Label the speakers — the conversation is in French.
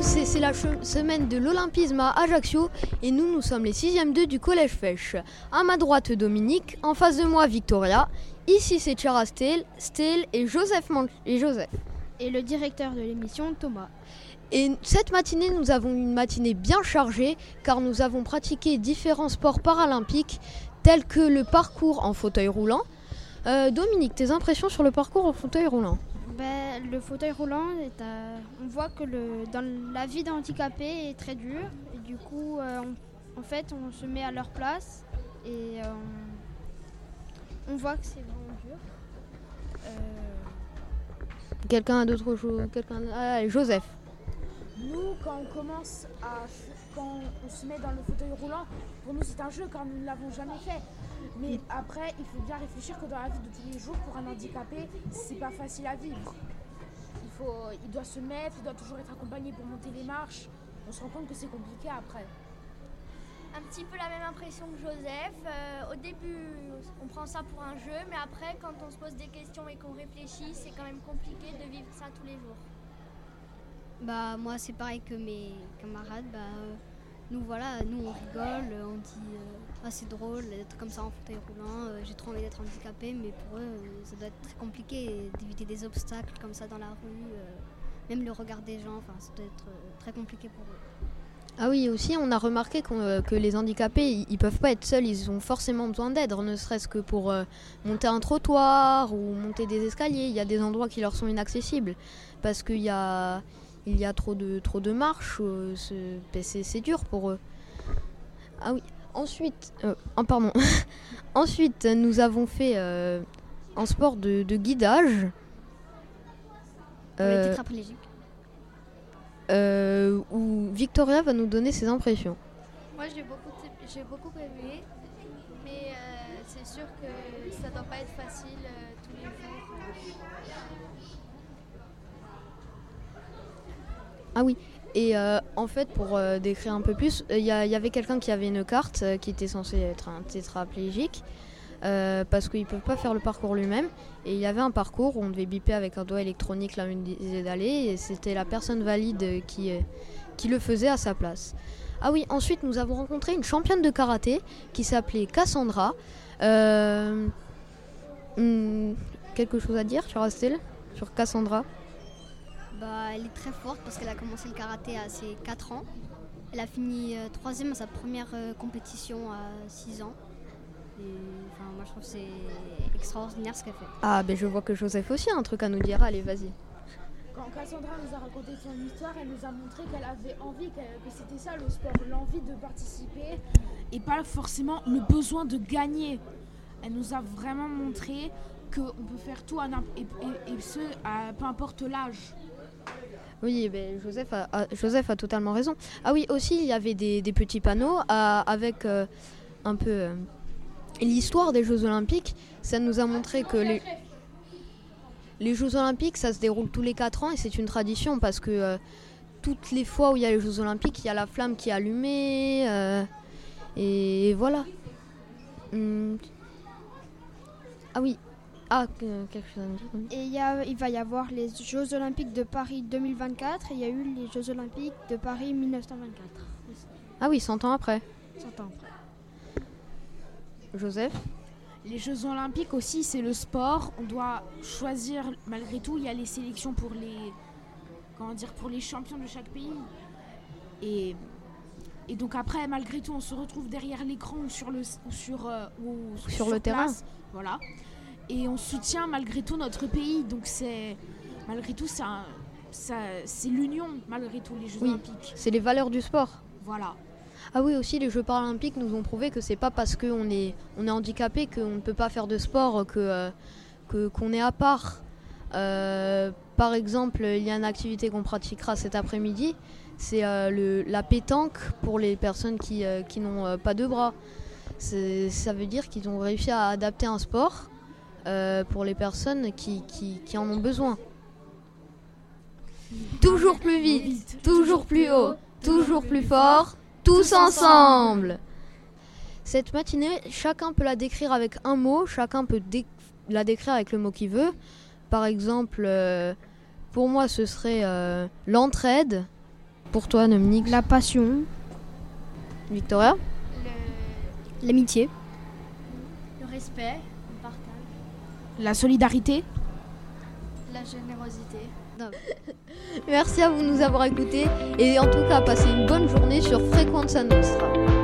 Speaker 1: nous, c'est la semaine de l'Olympisme à Ajaccio et nous, nous sommes les 6e 2 du Collège Fèche. À ma droite, Dominique, en face de moi, Victoria. Ici, c'est Chara Stel, Stel et Joseph, et Joseph.
Speaker 2: Et le directeur de l'émission, Thomas.
Speaker 1: Et cette matinée, nous avons une matinée bien chargée car nous avons pratiqué différents sports paralympiques tels que le parcours en fauteuil roulant. Euh, Dominique, tes impressions sur le parcours en fauteuil roulant?
Speaker 2: Ben, le fauteuil roulant, on voit que le, dans la vie d'handicapé est très dur. Et du coup, euh, en fait, on se met à leur place et euh, on voit que c'est vraiment dur.
Speaker 1: Euh, quelqu'un d'autre chose Quelqu'un ah, Joseph.
Speaker 3: Nous, quand on commence à. Quand on se met dans le fauteuil roulant, pour nous c'est un jeu car nous ne l'avons jamais fait. Mais après, il faut bien réfléchir que dans la vie de tous les jours, pour un handicapé, c'est pas facile à vivre. Il, faut, il doit se mettre, il doit toujours être accompagné pour monter les marches. On se rend compte que c'est compliqué après.
Speaker 4: Un petit peu la même impression que Joseph. Euh, au début, on prend ça pour un jeu, mais après, quand on se pose des questions et qu'on réfléchit, c'est quand même compliqué de vivre ça tous les jours.
Speaker 5: Bah moi c'est pareil que mes camarades. Bah, euh, nous voilà, nous on rigole, on dit euh, c'est drôle d'être comme ça en fauteuil roulant. Euh, j'ai trop envie d'être handicapé, mais pour eux ça doit être très compliqué d'éviter des obstacles comme ça dans la rue, même le regard des gens. Enfin ça doit être très compliqué pour eux.
Speaker 1: Ah oui, aussi, on a remarqué que les handicapés, ils, peuvent pas être seuls, ils ont forcément besoin d'aide, ne serait-ce que pour monter un trottoir ou monter des escaliers. Il y a des endroits qui leur sont inaccessibles parce qu'il y a, il y a trop de, trop de marches, euh, c'est dur pour eux. Ah oui, ensuite, euh, oh, pardon. ensuite, nous avons fait euh, un sport de, guidage.
Speaker 5: Euh,
Speaker 1: où Victoria va nous donner ses impressions.
Speaker 6: Moi j'ai beaucoup, j'ai beaucoup aimé, mais c'est sûr que ça doit pas être facile tous les jours.
Speaker 1: Ah oui. Et euh, en fait, pour euh, décrire un peu plus, il y, avait quelqu'un qui avait une carte euh, qui était censé être un tétraplégique parce qu'il ne peut pas faire le parcours lui-même. Et il y avait un parcours où on devait biper avec un doigt électronique là où il disait d'aller et c'était la personne valide qui, qui le faisait à sa place. Ah oui, ensuite nous avons rencontré une championne de karaté qui s'appelait Cassandra. Hmm, quelque chose à dire sur Astel Sur Cassandra?
Speaker 5: Bah, elle est très forte parce qu'elle a commencé le karaté à ses 4 ans. Elle a fini euh, troisième à sa première euh, compétition à 6 ans. Et, moi je trouve que c'est extraordinaire ce qu'elle fait.
Speaker 1: Ah ben je vois que Joseph aussi a un truc à nous dire, allez vas-y.
Speaker 3: Quand Cassandra nous a raconté son histoire, elle nous a montré qu'elle avait envie, que c'était ça le sport, l'envie de participer et pas forcément le besoin de gagner. Elle nous a vraiment montré qu'on peut faire tout et, et, ce, à, peu importe l'âge.
Speaker 1: Oui, ben, Joseph, a, totalement raison. Ah oui, aussi, il y avait des, petits panneaux avec euh, un peu euh, l'histoire des Jeux Olympiques. Ça nous a montré que les, Jeux Olympiques, ça se déroule tous les 4 ans et c'est une tradition parce que euh, toutes les fois où il y a les Jeux Olympiques, il y a la flamme qui est allumée. et voilà. Hum. Ah oui, ah, quelque chose à dire.
Speaker 2: Et il va y avoir les Jeux Olympiques de Paris 2024 et il y a eu les Jeux Olympiques de Paris 1924.
Speaker 1: Ah oui, 100 ans après.
Speaker 2: 100 ans après.
Speaker 1: Joseph?
Speaker 3: Les Jeux Olympiques aussi, c'est le sport. On doit choisir, malgré tout, il y a les sélections pour les, comment dire, pour les champions de chaque pays. Et, et donc après, malgré tout, on se retrouve derrière l'écran ou sur le, sur, euh,
Speaker 1: sur, le terrain.
Speaker 3: Voilà et on soutient malgré tout notre pays. Donc c'est malgré tout ça, c'est l'union malgré tout les Jeux Olympiques.
Speaker 1: C'est les valeurs du sport.
Speaker 3: Voilà.
Speaker 1: Ah oui aussi les Jeux paralympiques nous ont prouvé que c'est pas parce qu'on est on est handicapé qu'on ne peut pas faire de sport que euh, qu'on est à part. Euh, par exemple, il y a une activité qu'on pratiquera cet après-midi, c'est euh, la pétanque pour les personnes qui, qui n'ont pas de bras. Ça veut dire qu'ils ont réussi à adapter un sport euh, pour les personnes qui, qui, en ont besoin. Toujours plus vite, toujours plus haut, toujours plus fort, tous ensemble. Cette matinée, chacun peut la décrire avec un mot, chacun peut la décrire avec le mot qu'il veut. Par exemple, euh, pour moi, ce serait euh, l'entraide, Pour toi, Dominique
Speaker 2: La passion.
Speaker 1: Victoria
Speaker 5: L'amitié.
Speaker 4: Le respect, le.
Speaker 3: La solidarité.
Speaker 6: la générosité.
Speaker 1: Merci à vous de nous avoir écoutés et en tout cas, passez une bonne journée sur Fréquence Nostra.